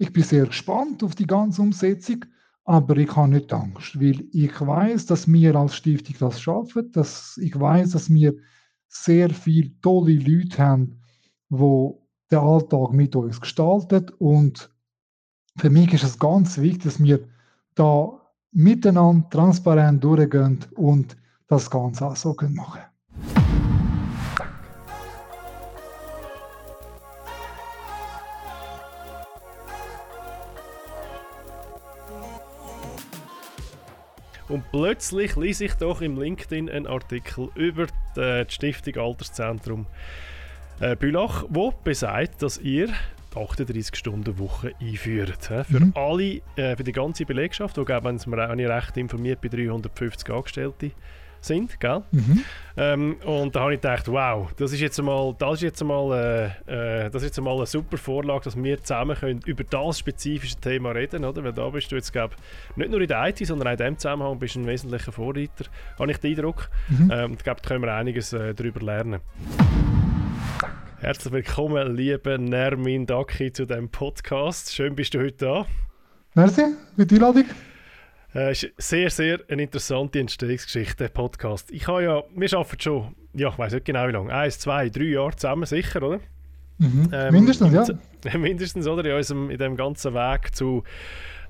ich bin sehr gespannt auf die ganze Umsetzung, aber ich habe nicht Angst, weil ich weiß, dass wir als Stiftung das schaffen, dass ich weiß, dass wir sehr viele tolle Leute haben, die den Alltag mit uns gestalten und für mich ist es ganz wichtig, dass wir da miteinander transparent durchgehen und das Ganze auch so machen können. Und plötzlich lese ich doch im LinkedIn einen Artikel über die Stiftung Alterszentrum äh, Bülach, wo besagt, dass ihr die 38-Stunden-Woche einführt. Für mhm. alle, äh, für die ganze Belegschaft, wo, wenn nicht recht informiert, bei 350 Angestellten sind, gell? Mhm. Ähm, und da habe ich gedacht, wow, das ist jetzt einmal, das ist jetzt einmal, äh, äh, das ist jetzt einmal eine super Vorlage, dass wir zusammen können über das spezifische Thema reden, oder? Weil da bist du jetzt, glaube nicht nur in der IT, sondern auch in diesem Zusammenhang bist du ein wesentlicher Vorreiter, habe ich den Eindruck. Mhm. Ähm, ich glaube, da können wir einiges äh, darüber lernen. Herzlich willkommen, lieber Nermin Daki, zu diesem Podcast. Schön, bist du heute da. Merci für die Einladung. Äh, ist sehr, sehr eine interessante Entstehungsgeschichte, der Podcast. Ich habe ja, wir arbeiten schon, ja, ich weiß nicht genau wie lange, eins, zwei, drei Jahre zusammen, sicher, oder? Mhm. Ähm, mindestens, ja. Mindestens, oder? In, unserem, in dem ganzen Weg zu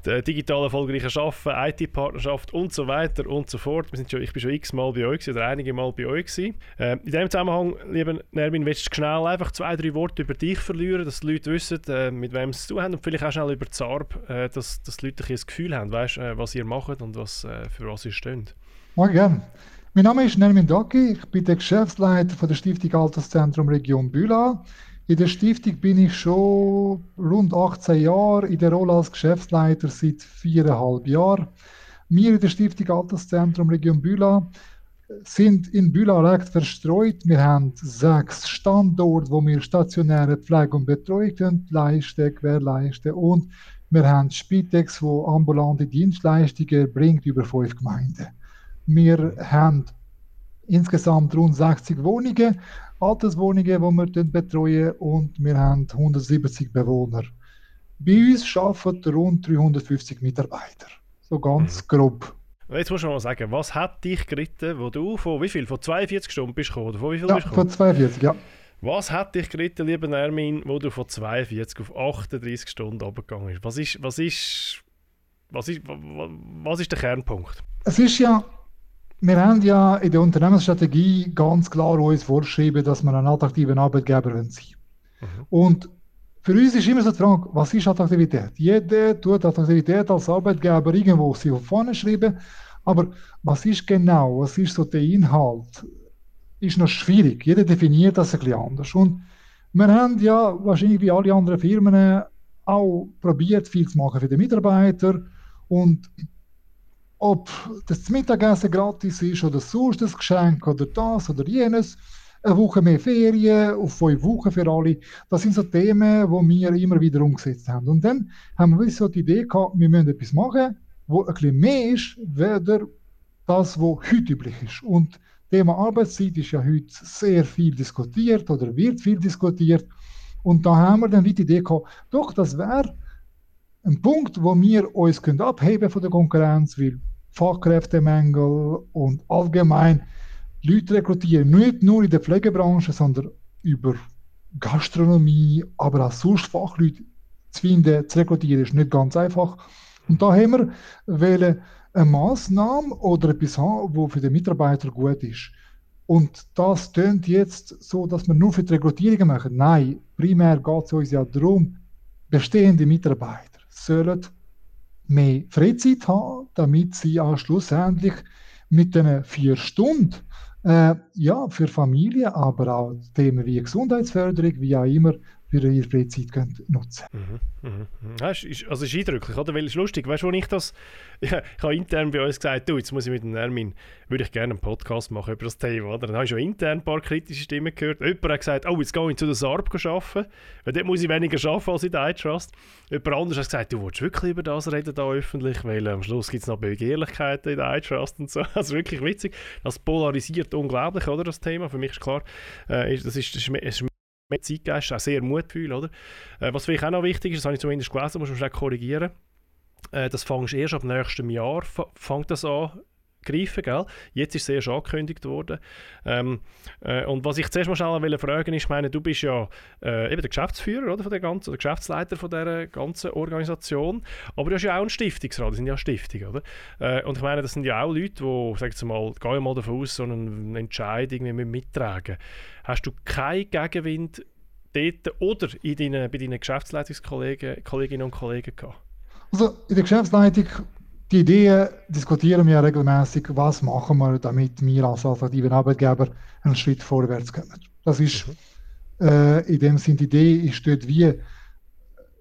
digital erfolgreichen Arbeiten, IT-Partnerschaft und so weiter und so fort. Wir sind schon, ich bin schon x-mal bei euch oder einige Mal bei euch gewesen. Äh, in diesem Zusammenhang, lieber Nermin, willst du schnell einfach zwei, drei Worte über dich verlieren, dass die Leute wissen, äh, mit wem sie zu haben und vielleicht auch schnell über Zarb, äh, dass, dass die Leute ein Gefühl haben, weißt, äh, was ihr macht und was, äh, für was ihr steht. Mal gerne. Mein Name ist Nermin Daki, ich bin der Geschäftsleiter von der Stiftung Alterszentrum Region Bühla. In der Stiftung bin ich schon rund 18 Jahre, in der Rolle als Geschäftsleiter seit viereinhalb Jahren. Wir in der Stiftung Alterszentrum Region Bühla sind in Bühla recht verstreut. Wir haben sechs Standorte, wo wir stationäre Pflege und Betreuung leisten, gewährleisten und wir haben Spitex, wo ambulante Dienstleistungen bringt über fünf Gemeinden. Wir haben insgesamt rund 60 Wohnungen Alterswohnungen, die wir betreuen und wir haben 170 Bewohner. Bei uns arbeiten rund 350 Mitarbeiter. So ganz mhm. grob. Jetzt musst du mal sagen, was hat dich geritten, wo du von wie viel? Von 42 Stunden bist gekommen? Von wie viel ja, bist von 42, ja. Was hat dich geritten, lieber Nermin, wo du von 42 auf 38 Stunden runtergegangen bist? Was ist, was ist, was ist, was ist der Kernpunkt? Es ist ja wir haben ja in der Unternehmensstrategie ganz klar uns vorgeschrieben, dass wir ein attraktiver Arbeitgeber sein mhm. Und für uns ist immer so die Frage, was ist Attraktivität? Jeder tut Attraktivität als Arbeitgeber irgendwo sich auf vorne schreiben, aber was ist genau, was ist so der Inhalt, ist noch schwierig. Jeder definiert das ein bisschen anders. Und wir haben ja wahrscheinlich wie alle anderen Firmen auch probiert, viel zu machen für die Mitarbeiter und ob das Mittagessen gratis ist oder sonst ein Geschenk oder das oder jenes. Eine Woche mehr Ferien auf fünf Wochen für alle. Das sind so Themen, die wir immer wieder umgesetzt haben. Und dann haben wir so die Idee gehabt, wir müssen etwas machen, wo ein bisschen mehr ist, weder das, was heute üblich ist. Und Thema Arbeitszeit ist ja heute sehr viel diskutiert oder wird viel diskutiert. Und da haben wir dann die Idee gehabt, doch, das wäre ein Punkt, wo wir uns abheben von der Konkurrenz, weil Fachkräftemängel und allgemein Leute rekrutieren, nicht nur in der Pflegebranche, sondern über Gastronomie, aber auch sonst Fachleute zu finden, zu rekrutieren, ist nicht ganz einfach. Und da haben wir wollen eine Maßnahme oder etwas haben, wo für den Mitarbeiter gut ist. Und das tönt jetzt so, dass wir nur für die Rekrutierung machen. Nein, primär geht es uns ja darum, bestehende Mitarbeiter sollen mehr Freizeit haben, damit sie auch schlussendlich mit den vier Stunden äh, ja, für Familie, aber auch Themen wie Gesundheitsförderung, wie auch immer, für ihre Freizeit können nutzen können. Mhm, mhm, mhm. Ja, ist, also ist eindrücklich, oder? Weil es ist lustig, weißt du, wo ich das, ja, ich habe intern bei uns gesagt, du, jetzt muss ich mit dem Ermin, würde ich gerne einen Podcast machen über das Thema, oder? Dann habe ich schon intern ein paar kritische Stimmen gehört. Jemand hat gesagt, oh, jetzt gehe ich zu der SARB arbeiten, weil dort muss ich weniger arbeiten als in der iTrust. Jemand anderes hat gesagt, du willst wirklich über das reden da öffentlich, weil am Schluss gibt es noch Begehrlichkeiten in der iTrust und so. Also wirklich witzig. Das polarisiert unglaublich, oder, das Thema. Für mich ist klar, äh, das ist, das ist, ist mehr Zeitgeist, auch sehr Mutgefühl, oder? Äh, was vielleicht auch noch wichtig ist, das habe ich zumindest gelesen, muss man schnell korrigieren, äh, das fängst erst ab nächstem Jahr, fängt das an, greifen, gell? Jetzt ist es erst angekündigt worden. Ähm, äh, und was ich zuerst mal schnell fragen ist, ich meine, du bist ja äh, eben der Geschäftsführer oder, von der ganzen, der Geschäftsleiter von dieser ganzen Organisation, aber du hast ja auch einen Stiftungsrat, das sind ja Stiftungen, oder? Äh, und ich meine, das sind ja auch Leute, die, sagen wir mal, gehen mal davon aus, so eine Entscheidung mittragen. Hast du keinen Gegenwind dort oder in deinen, bei deinen Geschäftsleitungskolleginnen und Kollegen gehabt? Also in der Geschäftsleitung die Ideen diskutieren wir regelmäßig, was machen wir, damit wir als attraktiven Arbeitgeber einen Schritt vorwärts kommen. Das ist mhm. äh, in dem Sinne, die Idee ist dort wie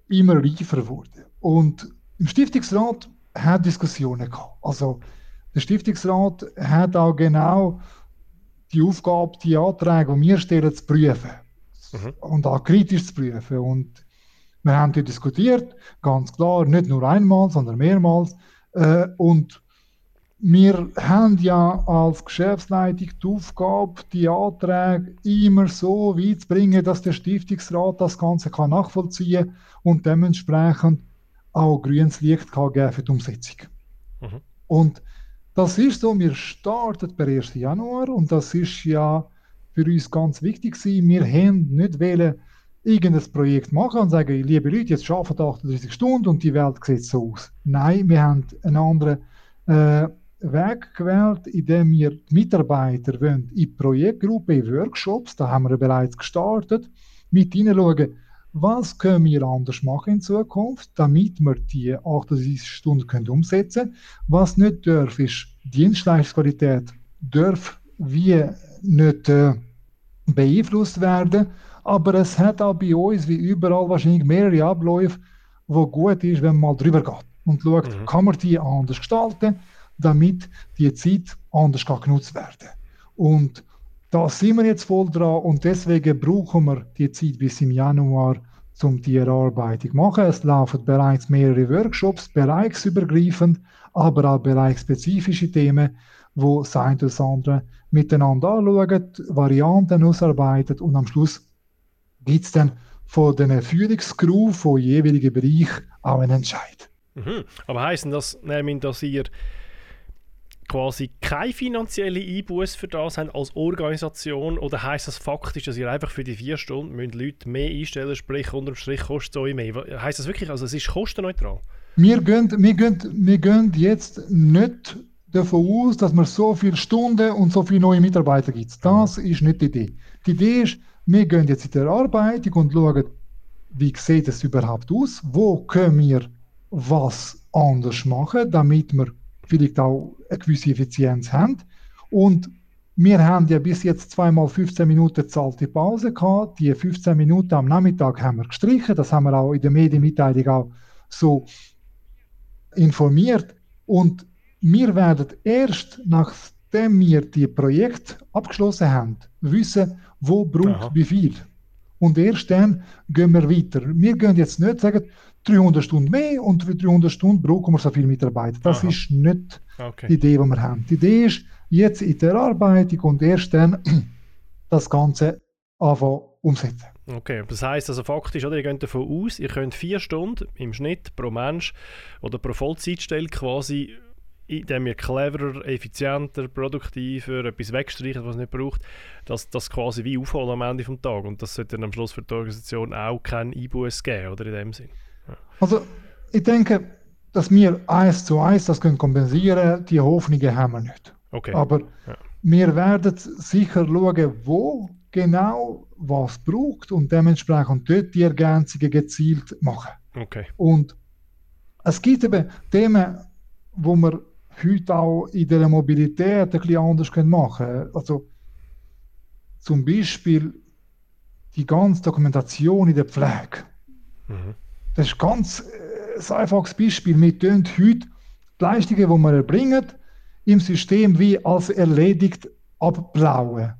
immer reifer geworden. Und im Stiftungsrat hat Diskussionen gehabt. Also der Stiftungsrat hat auch genau die Aufgabe, die Anträge, die wir stellen, zu prüfen. Mhm. Und auch kritisch zu prüfen. Und wir haben hier diskutiert, ganz klar, nicht nur einmal, sondern mehrmals. Äh, und wir haben ja als Geschäftsleitung die Aufgabe, die Anträge immer so weit zu bringen, dass der Stiftungsrat das Ganze kann nachvollziehen kann und dementsprechend auch grünes Licht kann geben für die Umsetzung. Mhm. Und das ist so, wir starten per 1. Januar und das ist ja für uns ganz wichtig gewesen. Wir haben nicht wählen, irgendein Projekt machen und sagen, liebe Leute, jetzt arbeiten 38 Stunden und die Welt sieht so aus. Nein, wir haben einen anderen äh, Weg gewählt, indem wir die Mitarbeiter wollen, in Projektgruppen, in Workshops, da haben wir bereits gestartet, mit hineinschauen, was können wir anders machen in Zukunft, damit wir die 38 Stunden können umsetzen können. Was nicht darf, ist Dienstleistungsqualität darf wie nicht äh, beeinflusst werden aber es hat auch bei uns, wie überall, wahrscheinlich mehrere Abläufe, wo gut ist, wenn man mal drüber geht und schaut, mhm. kann man die anders gestalten, damit die Zeit anders kann genutzt werden Und da sind wir jetzt voll dran und deswegen brauchen wir die Zeit bis im Januar, um die Erarbeitung zu machen. Es laufen bereits mehrere Workshops, bereichsübergreifend, aber auch bereichsspezifische Themen, wo das eine oder das andere miteinander anschauen, Varianten ausarbeitet und am Schluss gibt es dann von den Führungscrew von jeweiligen Bereich auch einen Entscheid. Mhm. Aber heisst das, nämlich, dass ihr quasi keine finanzielle Einbuße für das habt als Organisation oder heißt das faktisch, dass ihr einfach für die vier Stunden müsst Leute mehr einstellen, sprich unterm Strich kostet es euch mehr? Heißt das wirklich, also es ist kostenneutral? Wir gehen, wir, gehen, wir gehen jetzt nicht davon aus, dass man so viele Stunden und so viele neue Mitarbeiter gibt. Das mhm. ist nicht die Idee. Die Idee ist, wir gehen jetzt in der Arbeitung und schauen, wie sieht es überhaupt aus, wo können wir was anders machen, damit wir vielleicht auch eine gewisse Effizienz haben. Und wir haben ja bis jetzt zweimal 15 Minuten zahlte Pause gehabt. Die 15 Minuten am Nachmittag haben wir gestrichen. Das haben wir auch in der Medienmitteilung auch so informiert. Und wir werden erst, nachdem wir die Projekt abgeschlossen haben, wissen, wo braucht wie viel. Und erst dann gehen wir weiter. Wir gehen jetzt nicht sagen, 300 Stunden mehr und für 300 Stunden brauchen wir so viele Mitarbeiter. Das Aha. ist nicht okay. die Idee, die wir haben. Die Idee ist, jetzt in der Arbeitung und erst dann das Ganze anfangen umsetzen. Okay, das heisst also faktisch, oder, ihr geht davon aus, ihr könnt vier Stunden im Schnitt pro Mensch oder pro Vollzeitstelle quasi indem ihr cleverer, effizienter, produktiver etwas wegstreichen, was es nicht braucht, dass das quasi wie aufholen am Ende des Tages. Und das sollte dann am Schluss für die Organisation auch keinen Einbuß geben, oder in dem Sinn. Ja. Also, ich denke, dass wir eins zu eins das können kompensieren die Hoffnungen haben wir nicht. Okay. Aber ja. wir werden sicher schauen, wo genau was braucht und dementsprechend dort die Ergänzungen gezielt machen. Okay. Und es gibt eben Themen, wo wir heute auch in der Mobilität ein bisschen anders machen können. Also zum Beispiel die ganze Dokumentation in der Pflege. Mhm. Das ist ganz äh, ein einfaches Beispiel. Wir tun heute die Leistungen, die wir erbringen, im System wie als erledigt abblauen.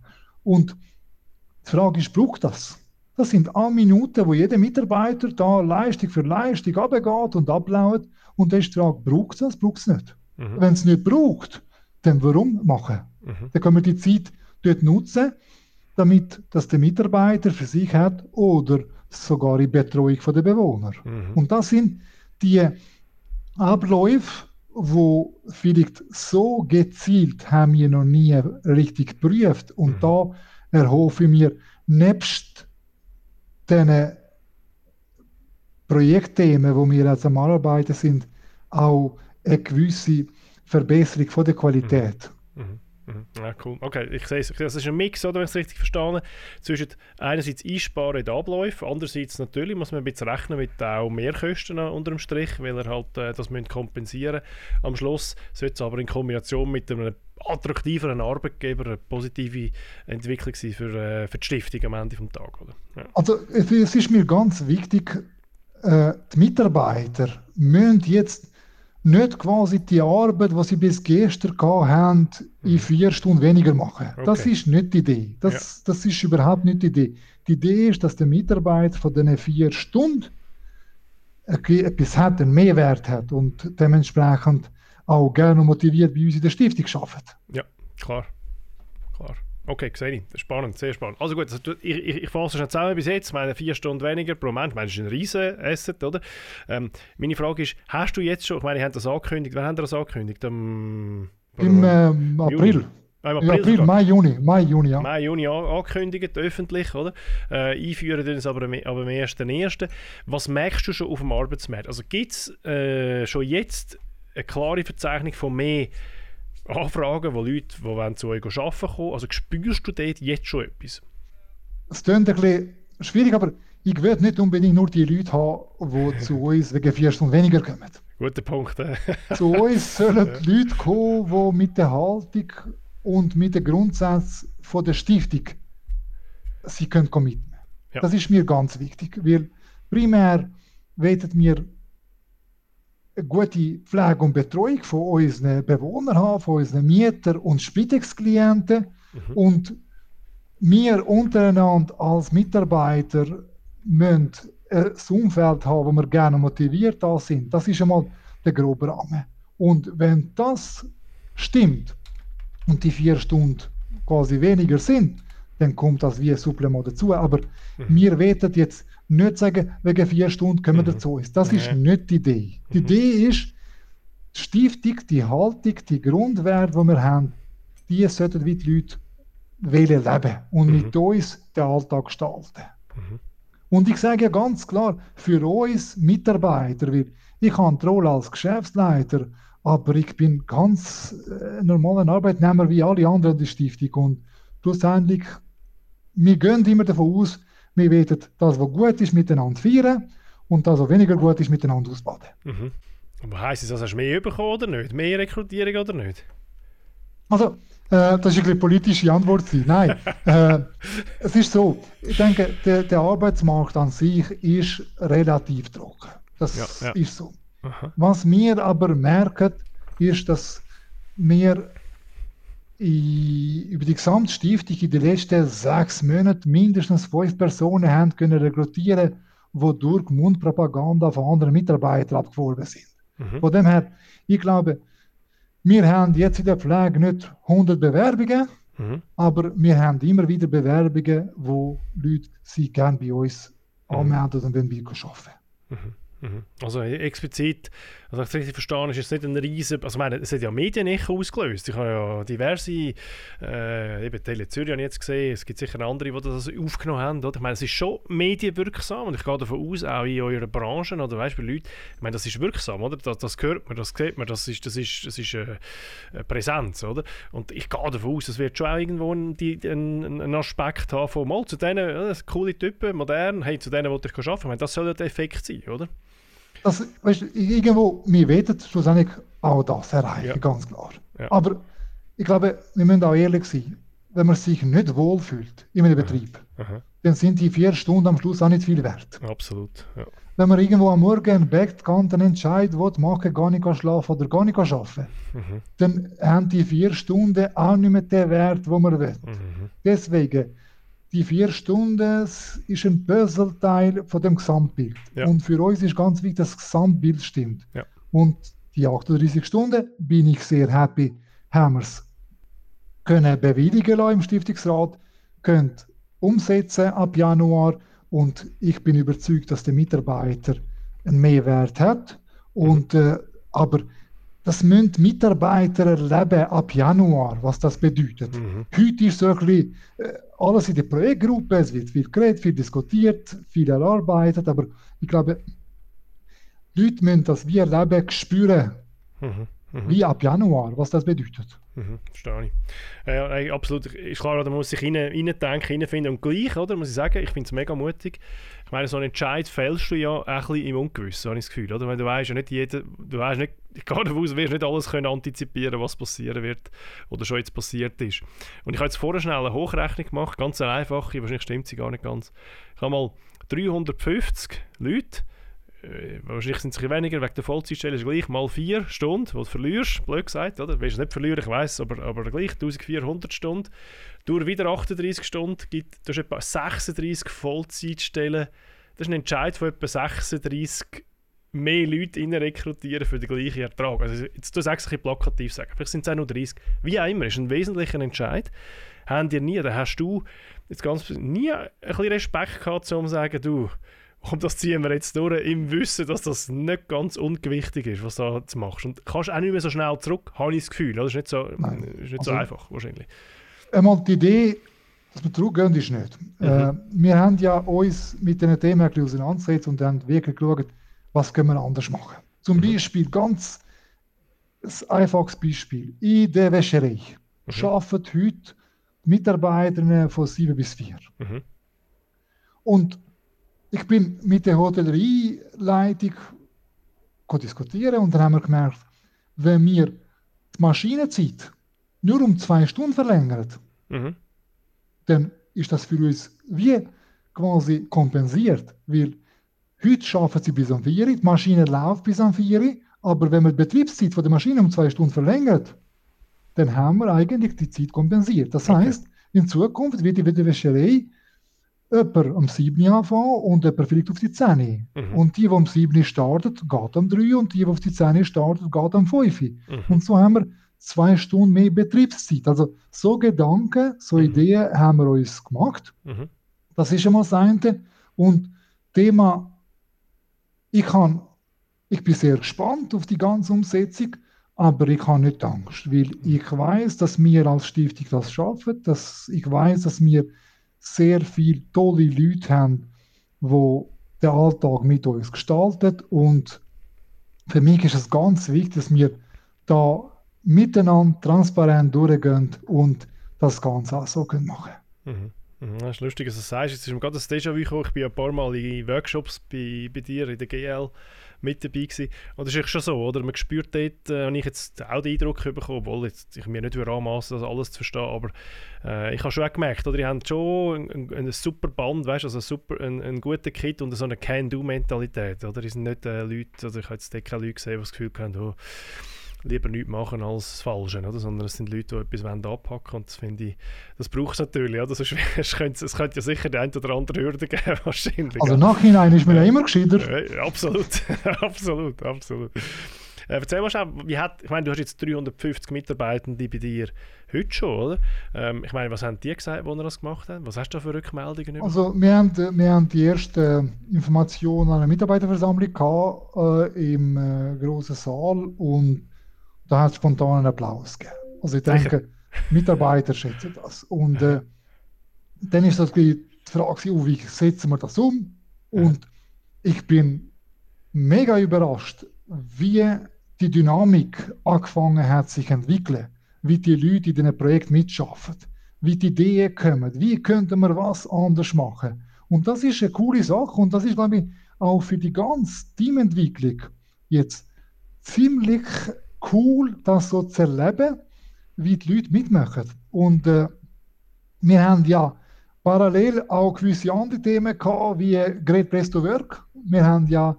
Und die Frage ist, braucht das? Das sind alle Minuten, wo jeder Mitarbeiter da Leistung für Leistung abgeht und ablaut. Und dann ist die Frage, braucht es das, braucht es nicht? Mhm. Wenn es nicht braucht, dann warum machen? Mhm. Dann können wir die Zeit dort nutzen, damit dass der Mitarbeiter für sich hat oder sogar die Betreuung der Bewohner. Mhm. Und das sind die Abläufe, wo vielleicht so gezielt haben wir noch nie richtig geprüft. Und mhm. da erhoffe ich mir, nebst diesen Projektthemen, wo wir jetzt am Arbeiten sind, auch eine gewisse Verbesserung von der Qualität. Mhm. Mhm. Mhm. Ja, cool. Okay, ich sehe es. Das ist ein Mix, oder, wenn ich es richtig verstehe, zwischen einerseits Einsparen in den Abläufen, andererseits natürlich muss man ein bisschen rechnen mit auch Mehrkosten unter dem Strich, weil er halt äh, das müssen kompensieren Am Schluss sollte es aber in Kombination mit einem attraktiveren Arbeitgeber eine positive Entwicklung sein für, äh, für die Stiftung am Ende des Tages. Ja. Also es ist mir ganz wichtig, äh, die Mitarbeiter müssen jetzt nicht quasi die Arbeit, die sie bis gestern haben, in mhm. vier Stunden weniger machen. Okay. Das ist nicht die Idee. Das, ja. das ist überhaupt nicht die Idee. Die Idee ist, dass der Mitarbeiter von diesen vier Stunden etwas hat, einen Mehrwert hat und dementsprechend auch gerne motiviert bei uns in der Stiftung arbeitet. Ja, klar. Klar. Okay, sehe ich. Spannend, sehr spannend. Also gut, also, ich, ich, ich fasse schon zusammen bis jetzt. meine, vier Stunden weniger pro Mensch. Ich meine, das ist ein riesen Asset, oder? Ähm, meine Frage ist, hast du jetzt schon, ich meine, ich habe das angekündigt, wann haben das angekündigt? Um, Im ähm, April. Ah, April, April Mai, Juni, Mai, Juni, ja. Mai, Juni angekündigt, öffentlich, oder? Äh, einführen tun es aber, aber am 1.1. Was merkst du schon auf dem Arbeitsmarkt? Also gibt es äh, schon jetzt eine klare Verzeichnung von mehr Anfragen, wo Leute die wollen zu euch arbeiten kommen. Also spürst du dort jetzt schon etwas? Es klingt ein bisschen schwierig, aber ich will nicht unbedingt nur die Leute haben, die zu uns wegen vier Stunden weniger kommen. Guter Punkt. zu uns sollen die Leute kommen, die mit der Haltung und mit den Grundsätzen von der Stiftung sie können committen. Ja. Das ist mir ganz wichtig, weil primär wollen wir gute Pflege und Betreuung von unseren Bewohnern haben, von unseren Mietern und Spitex-Klienten. Mhm. Und wir untereinander als Mitarbeiter müssen ein Umfeld haben, wo wir gerne motiviert sind. Das ist einmal der grobe Rahmen. Und wenn das stimmt und die vier Stunden quasi weniger sind, dann kommt das wie ein Supplement dazu. Aber mhm. wir werden jetzt nicht sagen, wegen vier Stunden können wir mhm. dazu. Das ist nicht die Idee. Die mhm. Idee ist, die Stiftung, die Haltung, die Grundwerte, die wir haben, die sollten wie die Leute wählen leben und mhm. mit uns den Alltag gestalten. Mhm. Und ich sage ja ganz klar, für uns Mitarbeiter, weil ich habe die Rolle als Geschäftsleiter, aber ich bin ganz äh, normaler Arbeitnehmer wie alle anderen in der Stiftung und schlussendlich, wir gehen immer davon aus, wir werden das, was gut ist, miteinander feiern und das, was weniger gut ist, miteinander ausbaden. Mhm. Aber heisst also hast du mehr bekommen oder nicht? Mehr Rekrutierung oder nicht? Also, äh, das ist eine politische Antwort. Nein, äh, es ist so, ich denke, der, der, Arbeitsmarkt an sich ist relativ trocken. Das ja, ja. ist so. Aha. Was wir aber merken, ist, dass wir über die gesamte Stiftung in den letzten sechs Monaten mindestens fünf Personen haben können rekrutieren, die durch Mundpropaganda von anderen Mitarbeitern abgeworben sind. Mhm. Von dem her, ich glaube, wir haben jetzt in der Pflege nicht 100 Bewerbungen, mhm. aber wir haben immer wieder Bewerbungen, wo Leute sich gerne bei uns mhm. anmelden und dann wir arbeiten. Mhm. Mhm. Also explizit, also ich es richtig verstehe, ist es nicht ein riesen, also ich meine, es hat ja Medien nicht ausgelöst. Ich habe ja diverse, äh, eben Tele Zürich habe ich jetzt gesehen, es gibt sicher andere, die das aufgenommen haben. Oder? Ich meine, es ist schon medienwirksam und ich gehe davon aus, auch in eurer Branche oder weißt bei Leuten, ich meine, das ist wirksam, oder? Das, das hört man, das sieht man, das ist, das ist, das ist äh, eine Präsenz, oder? Und ich gehe davon aus, es wird schon auch irgendwo einen, einen, Aspekt haben von, mal, zu denen, äh, coole Typen, modern, hey, zu denen, die ich arbeiten Ich meine, das soll ja der Effekt sein, oder? Das, weißt, irgendwo, wir werden schlussendlich auch das erreichen, ja. ganz klar. Ja. Aber ich glaube, wir müssen auch ehrlich sein, wenn man sich nicht wohlfühlt in einem Betrieb, Aha. dann sind die vier Stunden am Schluss auch nicht viel wert. Absolut. Ja. Wenn man irgendwo am Morgen einen backkanten Entscheid will, machen, gar nicht schlafen oder gar nicht arbeiten, mhm. dann haben die vier Stunden auch nicht mehr den Wert, den man will. Mhm. Deswegen, die vier Stunden ist ein Puzzleteil von dem Gesamtbild. Ja. Und für uns ist ganz wichtig, dass das Gesamtbild stimmt. Ja. Und die 38 Stunden bin ich sehr happy, haben wir es können bewilligen lassen im Stiftungsrat, können umsetzen ab Januar und ich bin überzeugt, dass der Mitarbeiter einen Mehrwert hat. Und, äh, aber das müssen Mitarbeiter erleben ab Januar, was das bedeutet. Mhm. Heute ist so ein bisschen, äh, alles in der Projektgruppe, es wird viel geredet, viel diskutiert, viel erarbeitet, aber ich glaube, Leute müssen das wie erleben, spüren, mhm. Mhm. wie ab Januar, was das bedeutet. Mhm, verstehe ich. Ja, absolut. Ist klar, da muss sich rein, rein reinfinden. Und gleich, oder, muss ich sagen, ich finde es mega mutig. Ich meine, so einen Entscheid fällst du ja ein bisschen im Ungewissen, habe ich das Gefühl. Oder? Weil du weißt ja nicht, jeder, du weißt nicht, ich gehe davon aus, du wirst nicht alles können antizipieren was passieren wird oder schon jetzt passiert ist. Und ich habe jetzt vorher schnell eine Hochrechnung gemacht, ganz einfach, wahrscheinlich stimmt sie gar nicht ganz. Ich habe mal 350 Leute äh, wahrscheinlich sind es weniger, wegen der Vollzeitstelle ist gleich mal vier Stunden, die du verlierst, blöd gesagt, oder? Du willst es nicht verlieren, ich weiß, aber, aber gleich 1400 Stunden. Durch wieder 38 Stunden gibt es etwa 36 Vollzeitstellen. Das ist ein Entscheid von etwa 36 mehr Leute rekrutieren für den gleichen Ertrag. Also jetzt du sagst ein bisschen plakativ sagen, vielleicht sind es auch nur 30. Wie auch immer, ist ein wesentlicher Entscheid. Haben dir nie, da hast du jetzt ganz nie ein bisschen Respekt gehabt, um zu sagen, du, und das ziehen wir jetzt durch, im Wissen, dass das nicht ganz ungewichtig ist, was du jetzt machst. Und kannst auch nicht mehr so schnell zurück, habe ich das Gefühl. Das ist nicht so, ist nicht also, so einfach, wahrscheinlich. Einmal die Idee, dass wir zurückgehen, ist nicht. Mhm. Äh, wir haben ja uns mit diesen Themen auseinandergesetzt und haben wirklich geschaut, was können wir anders machen. Zum mhm. Beispiel, ganz ein einfaches Beispiel. In der Wäscherei mhm. arbeiten heute Mitarbeiter von 7 bis 4. Mhm. Und ich bin mit der Hotellerieleitung diskutieren und dann haben wir gemerkt, wenn wir die Maschinenzeit nur um zwei Stunden verlängern, mhm. dann ist das für uns wie quasi kompensiert, weil heute schaffen sie bis um 4 die Maschine läuft bis um 4 aber wenn man die Betriebszeit von der Maschine um zwei Stunden verlängert, dann haben wir eigentlich die Zeit kompensiert. Das okay. heißt, in Zukunft wird die Wäscherei jemand um 7 Uhr anfangen und jemand vielleicht auf die 10 mhm. Und die, die um 7 Uhr startet, geht um 3 und die, die auf die 10 Uhr startet, geht um 5 mhm. Und so haben wir zwei Stunden mehr Betriebszeit. Also so Gedanken, so mhm. Ideen haben wir uns gemacht. Mhm. Das ist einmal das eine. Und Thema, ich, kann, ich bin sehr gespannt auf die ganze Umsetzung, aber ich habe nicht Angst, weil ich weiß, dass wir als Stiftung das schaffen, dass ich weiß, dass wir sehr viele tolle Leute haben, die den Alltag mit uns gestalten. Und für mich ist es ganz wichtig, dass wir da miteinander transparent durchgehen und das Ganze auch so machen können. Mhm. mhm. Das ist lustig, dass du sagst. Jetzt ist mir gerade das Déjà-vu gekommen. Ich bin ein paar Mal in Workshops bei, bei dir in der GL mit dabei gewesen. Und das ist schon so, oder? Man spürt dort, äh, habe ich jetzt auch den Eindruck bekommen, obwohl jetzt, ich mir nicht anmaßen, das alles zu verstehen, aber äh, ich habe schon auch gemerkt, oder? Die haben schon ein, ein, super Band, weißt also super, ein, ein guter Kit und so eine Can-Do-Mentalität, oder? Die sind nicht äh, Leute, also ich habe jetzt keine Leute gesehen, die das Gefühl haben, oh, lieber nichts machen als das Falsche, oder? sondern es sind Leute, die etwas anpacken wollen und das finde ich, das braucht es natürlich, oder? Sonst, es, könnte, es könnte ja sicher die eine oder andere Hürde geben, wahrscheinlich. Also nachhinein ist mir ja immer gescheiter. Ja, absolut, absolut, absolut. Äh, erzähl mal schnell, wie hat, ich meine, du hast jetzt 350 Mitarbeitende bei dir heute schon, oder? Ähm, ich meine, was haben die gesagt, als ihr das gemacht haben? Was hast du da für Rückmeldungen? Also wir haben, wir haben die erste Information an einer Mitarbeiterversammlung gehabt, äh, im äh, großen Saal und da hat es spontan einen Applaus gegeben. Also ich denke, Mitarbeiter schätzen das. Und äh, dann ist das die Frage, oh, wie setzen wir das um? Und ich bin mega überrascht, wie die Dynamik angefangen hat sich entwickeln, wie die Leute in diesem Projekt mitschaffen, wie die Ideen kommen, wie könnte man was anders machen. Und das ist eine coole Sache und das ist, glaube ich, auch für die ganze Teamentwicklung jetzt ziemlich cool, das so zu erleben, wie die Leute mitmachen. Und äh, wir haben ja parallel auch gewisse andere Themen gehabt, wie Great Place to Work. Wir haben ja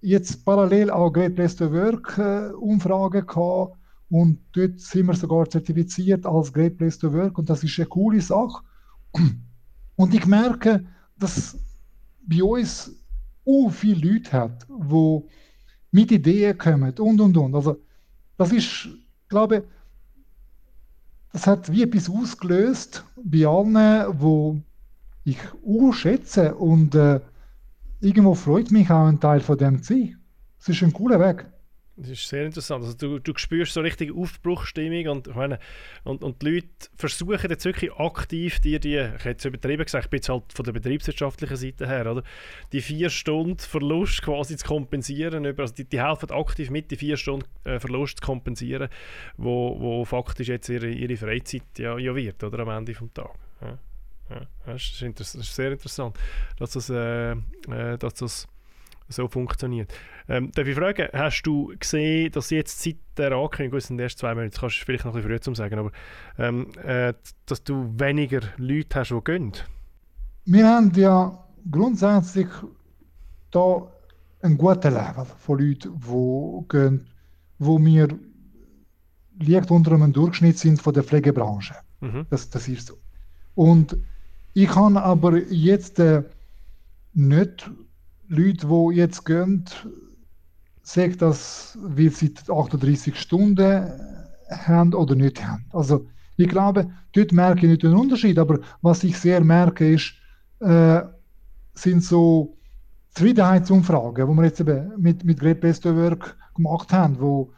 jetzt parallel auch Great Place to Work äh, Umfragen gehabt und dort sind wir sogar zertifiziert als Great Place to Work und das ist eine coole Sache. Und ich merke, dass bei uns auch viele Leute hat, die mit Ideen kommen und und und. Also das ist, glaube ich, das hat wie etwas ausgelöst bei allen, wo ich schätze und äh, irgendwo freut mich auch ein Teil von dem zu sein. Es ist ein cooler Weg. Das ist sehr interessant. Also du, du spürst so richtig Aufbruchstimmung und, meine, und, und die Leute versuchen jetzt wirklich aktiv dir die, ich hätte es übertrieben gesagt, ich bin jetzt halt von der betriebswirtschaftlichen Seite her, oder? die vier Stunden Verlust quasi zu kompensieren. Also die, die helfen aktiv mit, die vier Stunden äh, Verlust zu kompensieren, wo, wo faktisch jetzt ihre, ihre Freizeit ja, ja wird, oder am Ende des Tages. Ja. Ja, das, ist das, ist sehr interessant, dass das, äh, äh, dass das so funktioniert. Ähm, darf ich fragen, hast du gesehen, dass jetzt seit der Ankündigung, es sind erst zwei Monate, das kannst du vielleicht noch ein bisschen früher zu sagen, aber ähm, äh, dass du weniger Leute hast, die gehen? Wir haben ja grundsätzlich da ein gutes Level von Leuten, die gehen, wo wir liegt unter einem Durchschnitt sind von der Pflegebranche. Mhm. Das, das ist so. Und ich kann aber jetzt äh, nicht Leute, die jetzt gehen, sagen, dass wir seit 38 Stunden haben oder nicht haben. Also ich glaube, dort merke ich nicht den Unterschied, aber was ich sehr merke, ist, äh, sind so Zufriedenheitsumfragen, die wir jetzt eben mit, mit Great Best Work gemacht haben, wo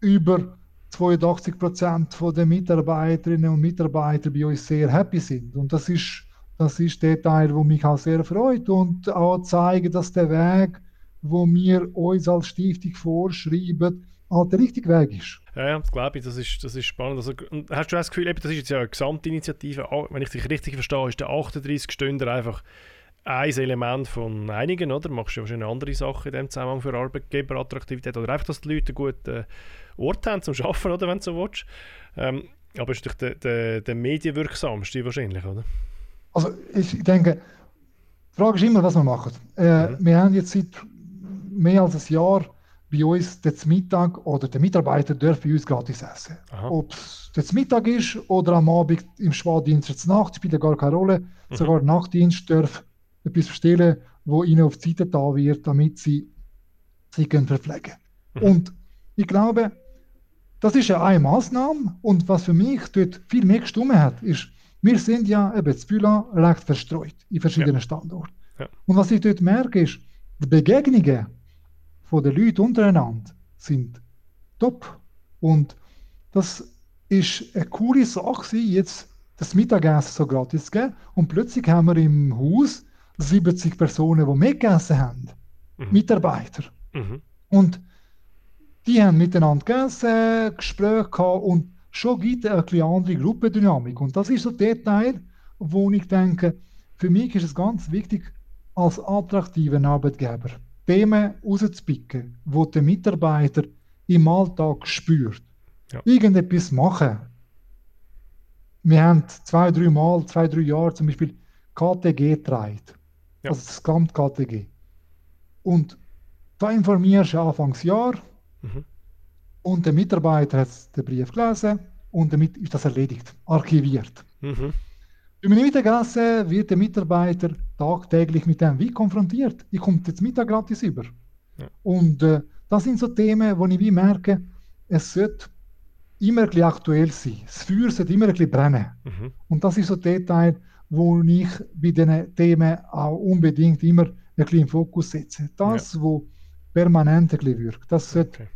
über 82 Prozent der Mitarbeiterinnen und Mitarbeiter bei uns sehr happy sind. Und das ist das ist der Teil, der mich auch sehr freut und auch zeigen, dass der Weg, wo wir uns als Stiftung vorschreiben, auch der richtige Weg ist. Ja, ja das glaube ich, das ist, das ist spannend. Also, hast du das Gefühl, das ist jetzt ja eine Gesamtinitiative, wenn ich dich richtig verstehe, ist der 38 Stunden einfach ein Element von einigen, oder? Machst du wahrscheinlich andere Sachen in dem Zusammenhang für Arbeitgeberattraktivität oder einfach, dass die Leute einen guten Ort haben zum Arbeiten, oder, wenn du so willst. Ähm, aber ist doch der, der, der medienwirksamste wahrscheinlich, oder? Also ich denke, die Frage ist immer, was wir machen. Äh, mhm. Wir haben jetzt seit mehr als ein Jahr bei uns den Mittag oder der Mitarbeiter darf bei uns gratis essen. Ob es der Mittag ist oder am Abend im Schwaddienst zur Nacht, spielt ja gar keine Rolle. Mhm. Sogar Nachtdienst darf etwas bestellen, wo ihnen auf die Seite da wird, damit sie sich verpflegen mhm. Und ich glaube, das ist ja eine Maßnahme und was für mich dort viel mehr gestimmt hat, ist, wir sind ja eben Bühler recht verstreut in verschiedenen ja. Standorten. Ja. Und was ich dort merke, ist, die Begegnungen von den Leuten untereinander sind top. Und das ist eine coole Sache, jetzt das Mittagessen so gratis zu geben. Und plötzlich haben wir im Haus 70 Personen, die mitgegessen haben. Mhm. Mitarbeiter. Mhm. Und die haben miteinander gegessen, Gespräche gehabt und schon gibt eine eine andere Gruppendynamik. Und das ist so der Teil, wo ich denke, für mich ist es ganz wichtig, als attraktiver Arbeitgeber Themen rauszupicken, wo der Mitarbeiter im Alltag spürt. Ja. Irgendetwas machen. Wir haben zwei, drei Mal, zwei, drei Jahre zum Beispiel KTG getragen. Ja. Also das Gesamt-KTG. Und da informierst du Anfangsjahr, mhm. Und der Mitarbeiter hat den Brief gelesen und damit ist das erledigt, archiviert. Mhm. Im Mittagessen wird der Mitarbeiter tagtäglich mit dem wie konfrontiert. Ich komme jetzt Mittag gratis über. Ja. Und äh, das sind so Themen, wo ich wie merke, es sollte immer ein aktuell sein. Das Feuer sollte immer ein bisschen brennen. Mhm. Und das ist so der Teil, wo ich bei diesen Themen auch unbedingt immer ein bisschen im Fokus setze. Das, ja. wo permanent ein bisschen wirkt. Das sollte okay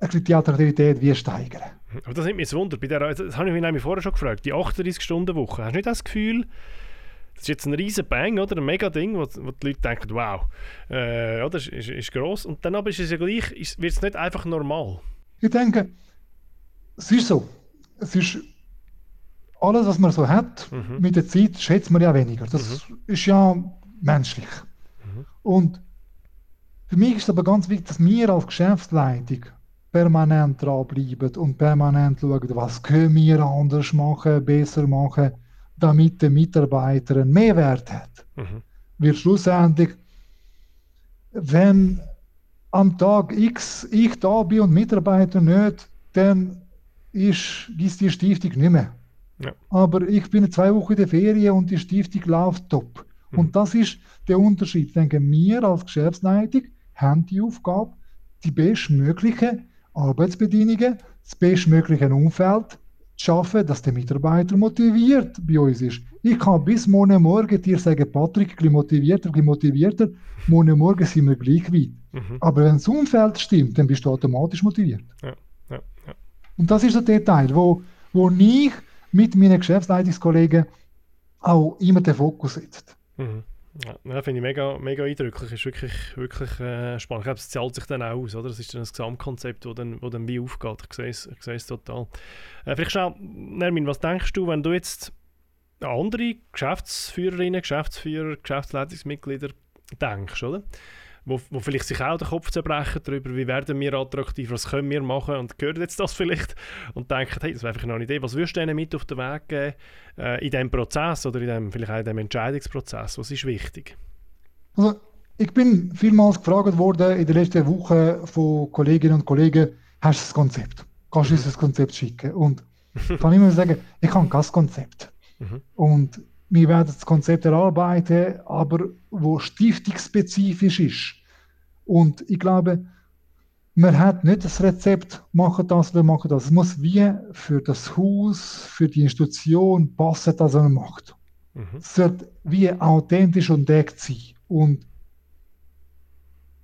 die Attraktivität wie steigern. Aber das nimmt mich jetzt Wunder. Bei der, das habe ich mich nämlich vorher schon gefragt. Die 38-Stunden-Woche. Hast du nicht das Gefühl, das ist jetzt ein riesen Bang, oder? Ein mega Ding, wo, wo die Leute denken, wow, äh, ja, das ist, ist, ist gross. Und dann aber ist es ja gleich, wird es nicht einfach normal. Ich denke, es ist so. Es ist alles, was man so hat, mhm. mit der Zeit schätzt man ja weniger. Das mhm. ist ja menschlich. Mhm. Und für mich ist es aber ganz wichtig, dass wir als Geschäftsleitung permanent dranbleiben und permanent schauen, was können wir anders machen, besser machen, damit der Mitarbeiter einen Mehrwert hat. Mhm. Weil schlussendlich, wenn am Tag X ich da bin und Mitarbeiter nicht, dann ist, ist die Stiftung nicht mehr. Ja. Aber ich bin zwei Wochen in der Ferien und die Stiftung läuft top. Mhm. Und das ist der Unterschied. Ich denke, wir als Geschäftsleitung haben die Aufgabe, die bestmögliche Arbeitsbedingungen, das bestmögliche Umfeld schaffen, dass der Mitarbeiter motiviert bei uns ist. Ich kann bis morgen Morgen dir sagen, Patrick, ein motivierter, ein motivierter, morgen Morgen sind wir gleich weit. Mhm. Aber wenn das Umfeld stimmt, dann bist du automatisch motiviert. Ja, ja, ja. Und das ist der Detail, wo, wo ich mit meinen Geschäftsleitungskollegen auch immer den Fokus setzt. Mhm. Ja, finde ich mega, mega eindrücklich. Ist wirklich, wirklich äh, spannend. Ich glaube, es zahlt sich dann auch aus, oder? Das ist dann ein Gesamtkonzept, das dann, wo dann wie aufgeht. Ich sehe es, ich sehe es total. Äh, vielleicht schnell, Nermin, was denkst du, wenn du jetzt andere Geschäftsführerinnen, Geschäftsführer, Geschäftsleitungsmitglieder denkst, oder? Wo, wo vielleicht sich auch den Kopf zerbrechen darüber, wie werden wir attraktiv, was können wir machen und hören jetzt das vielleicht und denken, hey, das wäre einfach noch eine Idee, was würdest du denen mit auf den Weg geben äh, in diesem Prozess oder in dem, vielleicht auch in diesem Entscheidungsprozess, was ist wichtig? Also, ich bin vielmals gefragt worden in den letzten Wochen von Kolleginnen und Kollegen, hast du das Konzept? Kannst du uns das Konzept schicken? Und ich kann immer sagen, ich habe kein Konzept. Mhm. Und wir werden das Konzept erarbeiten, aber wo stiftungsspezifisch ist. Und ich glaube, man hat nicht das Rezept, machen das oder machen das. Es muss wie für das Haus, für die Institution passen, das man macht. Mhm. Es wird wie authentisch und deckt sein. Und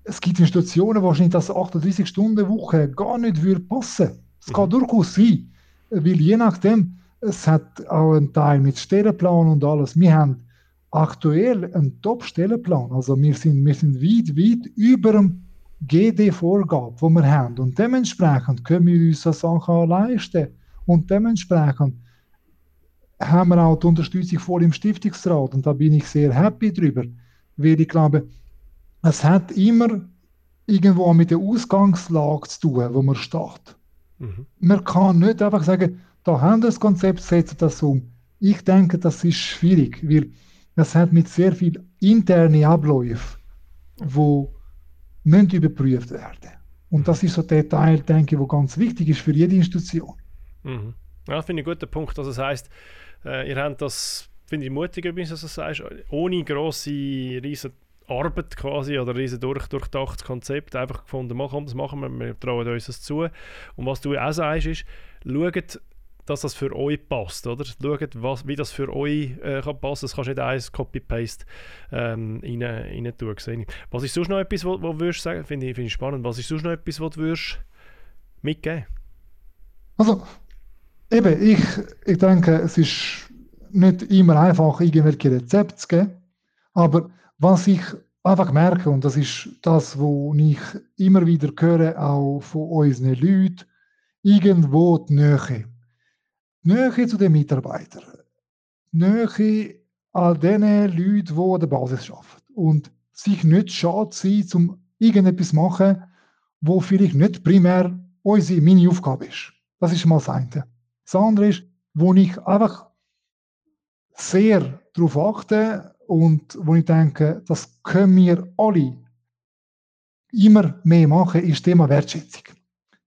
es gibt Institutionen, wo wahrscheinlich das 38-Stunden-Woche gar nicht würde passen. Es mhm. kann durchaus sein, weil je nachdem, es hat auch einen Teil mit Stellenplan und alles. Wir haben aktuell einen Top-Stellenplan. Also wir sind, wir sind weit, weit über dem GD-Vorgabe, die wir haben. Und dementsprechend können wir uns das Sachen leisten. Und dementsprechend haben wir auch die Unterstützung vor im Stiftungsrat. Und da bin ich sehr happy drüber. Weil ich glaube, es hat immer irgendwo mit der Ausgangslage zu tun, wo man steht. Mhm. Man kann nicht einfach sagen, da haben wir das Konzept, setzen das um. Ich denke, das ist schwierig, weil es hat mit sehr viel interne Abläufen, die müssen überprüft werden. Und das ist so der Teil, denke ich, der ganz wichtig ist für jede Institution. Mhm. Ja, finde ich einen guten Punkt. Also das heisst, äh, ihr habt das, finde ich mutig übrigens, dass du das sagst, ohne grosse, riesen Arbeit quasi oder riesen durch, durchdachtes Konzept einfach gefunden, machen, das machen wir, wir trauen uns das zu. Und was du auch sagst, ist, schaut, dass das für euch passt, oder? Schaut, was, wie das für euch äh, kann passen. Das kannst du nicht eins Copy-Paste ähm, rein, rein tun. Sehe Was ist sonst noch etwas, wo würdest sagen, finde ich, find ich spannend, was ist sonst noch etwas, was du würdest mitgeben? Also, eben, ich, ich denke, es ist nicht immer einfach, irgendwelche Rezepte zu geben, aber was ich einfach merke, und das ist das, was ich immer wieder höre, auch von unseren Leuten, irgendwo die Nähe. Nähe zu den Mitarbeitern. Nähe an den Leuten, die an der Basis arbeiten. Und sich nicht schade sein, um irgendetwas zu machen, wo vielleicht nicht primär unsere, meine Aufgabe ist. Das ist mal das eine. Das andere ist, wo ich einfach sehr darauf achte und wo ich denke, das können wir alle immer mehr machen, ist das Thema Wertschätzung.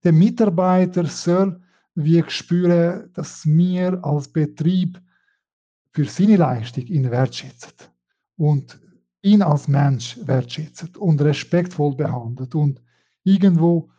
Der Mitarbeiter soll wir spüren, dass wir als Betrieb für seine Leistung ihn wertschätzen und ihn als Mensch wertschätzen und respektvoll behandelt und irgendwo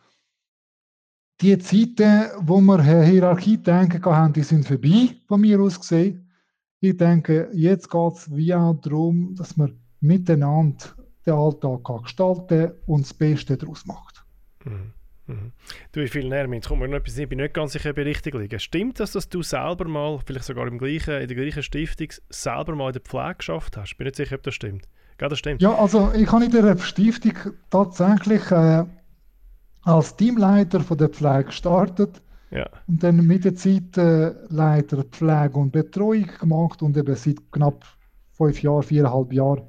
die Zeiten, wo wir Hierarchie denken haben, die sind vorbei, von mir aus gesehen. Ich denke, jetzt geht es wie auch darum, dass man miteinander den Alltag gestalten und das Beste daraus macht. Mhm. Mhm. Du, wie viel näher, jetzt kommt mir noch etwas, ich bin nicht ganz sicher, ob ich richtig liege. Stimmt das, dass du selber mal, vielleicht sogar im gleichen, in der gleichen Stiftung, selber mal in der Pflege geschafft hast? Ich bin nicht sicher, ob das stimmt. Ja, das stimmt. Ja, also ich habe in der Stiftung tatsächlich äh, als Teamleiter von der Pflege gestartet. Ja. Und dann mit der Zeit äh, Leiter Pflege und Betreuung gemacht und eben seit knapp fünf Jahren, viereinhalb Jahren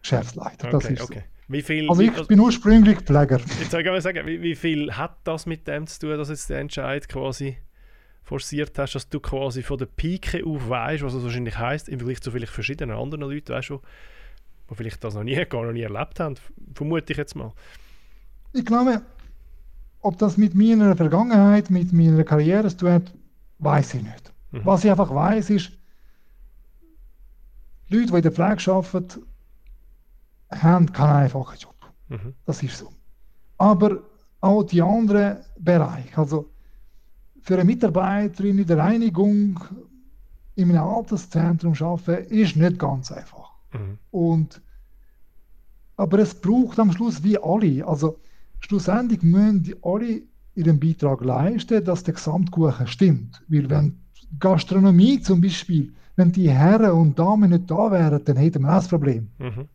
Geschäftsleiter. Okay, das ist okay. Wie viel, also ich wie, bin ursprünglich Pfleger. Jetzt soll ich sagen, wie, wie, viel hat das mit dem zu tun, dass jetzt der Entscheid quasi forciert hast, dass du quasi von der Pike auf weißt, was das wahrscheinlich heisst, im Vergleich zu vielleicht verschiedenen anderen Leuten, weißt du, die vielleicht das noch nie, gar noch nie erlebt haben, vermute ich jetzt mal. Ich glaube, ob das mit meiner Vergangenheit, mit meiner Karriere zu tun hat, weiß ich nicht. Mhm. Was ich einfach weiß, ist, Leute, die in der Pflege arbeiten, haben keinen einfachen Job. Mhm. Das ist so. Aber auch die anderen Bereiche, also für eine Mitarbeiterin in der Reinigung in einem Alterszentrum arbeiten, ist nicht ganz einfach. Mhm. Und, aber es braucht am Schluss wie alle. Also schlussendlich müssen alle ihren Beitrag leisten, dass der Gesamtkuchen stimmt. Weil wenn Gastronomie zum Beispiel, wenn die Herren und Damen nicht da wären, dann hätten wir auch das Problem. Mhm.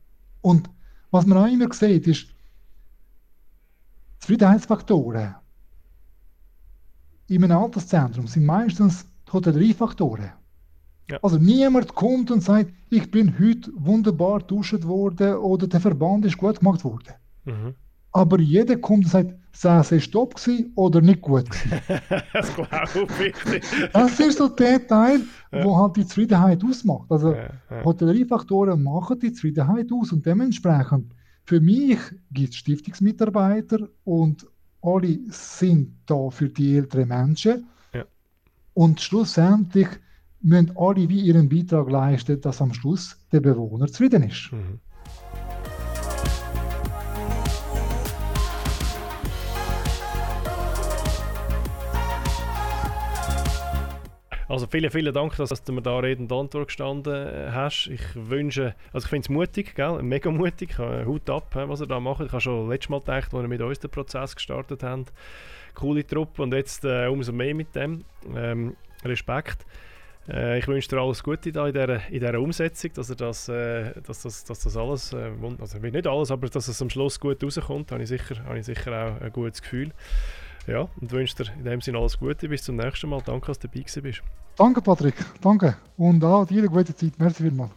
Und was man auch immer sieht, ist, Zufriedenheitsfaktoren in einem Alterszentrum sind meistens Hotelleriefaktoren. Ja. Also niemand kommt und sagt, ich bin heute wunderbar duscht worden oder der Verband ist gut gemacht worden. Mhm. Aber jeder kommt und sagt, sei es top oder nicht gut das glaube ich. Das ist so der Teil, ja. wo halt die Zufriedenheit ausmacht. Also ja, ja. Hotelleriefaktoren machen die Zufriedenheit aus und dementsprechend für mich gibt es Stiftungsmitarbeiter und alle sind da für die älteren Menschen. Ja. Und schlussendlich müssen alle wie ihren Beitrag leisten, dass am Schluss der Bewohner zufrieden ist. Mhm. Also vielen, vielen Dank, dass du mir da Rede und Antwort gestanden äh, hast. Ich wünsche, also ich finde es mutig, gell? mega mutig, Hut ab, was ihr da macht. Ich habe schon letztes Mal gedacht, als wir mit uns den Prozess gestartet haben, coole Truppe und jetzt äh, umso mehr mit dem. Ähm, Respekt. Äh, ich wünsche dir alles Gute da in dieser, in Umsetzung, dass, das, äh, dass, das, dass das alles, äh, also nicht alles, aber dass es am Schluss gut rauskommt, habe ich sicher, habe ich sicher auch ein gutes Gefühl. Ja, und wünsche dir in dem Sinne alles Gute. Bis zum nächsten Mal. Danke, dass du dabei bist. Danke, Patrick. Danke. Und auch dir eine gute Zeit. Merci vielmals.